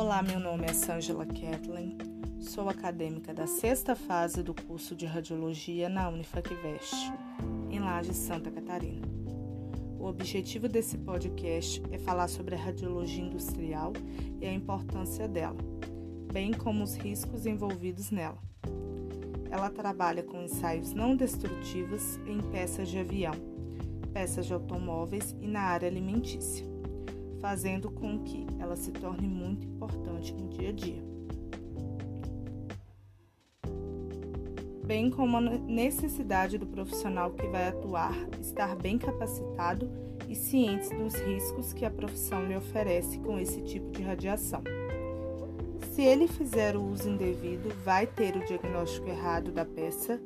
Olá, meu nome é Sângela Kathleen, sou acadêmica da sexta fase do curso de Radiologia na Unifacvest, em Laje, Santa Catarina. O objetivo desse podcast é falar sobre a radiologia industrial e a importância dela, bem como os riscos envolvidos nela. Ela trabalha com ensaios não destrutivos em peças de avião, peças de automóveis e na área alimentícia fazendo com que ela se torne muito importante no dia a dia. Bem como a necessidade do profissional que vai atuar estar bem capacitado e ciente dos riscos que a profissão lhe oferece com esse tipo de radiação. Se ele fizer o uso indevido, vai ter o diagnóstico errado da peça,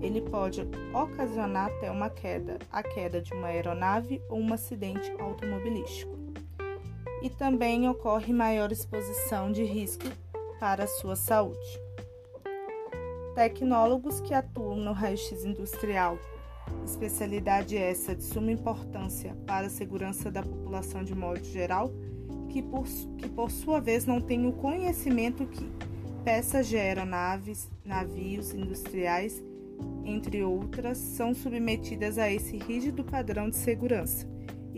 ele pode ocasionar até uma queda, a queda de uma aeronave ou um acidente automobilístico e também ocorre maior exposição de risco para a sua saúde. Tecnólogos que atuam no raio-x industrial, especialidade essa de suma importância para a segurança da população de modo geral, que por, que por sua vez não tem o conhecimento que peças de aeronaves, navios industriais, entre outras, são submetidas a esse rígido padrão de segurança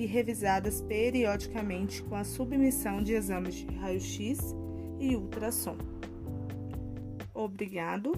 e revisadas periodicamente com a submissão de exames de raio-x e ultrassom. Obrigado